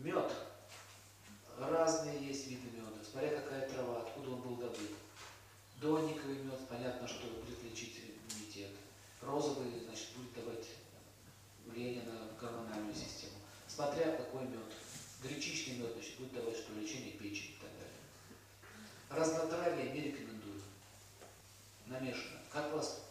Мед. Разные есть виды меда, смотря какая трава, откуда он был добыт. Донниковый мед, понятно, что будет лечить иммунитет. Розовый, значит, будет давать влияние на гормональную систему. Смотря какой мед. Гречичный мед, значит, будет давать что лечение печени и так далее. Разнотравие не рекомендую. Намешано. Как у вас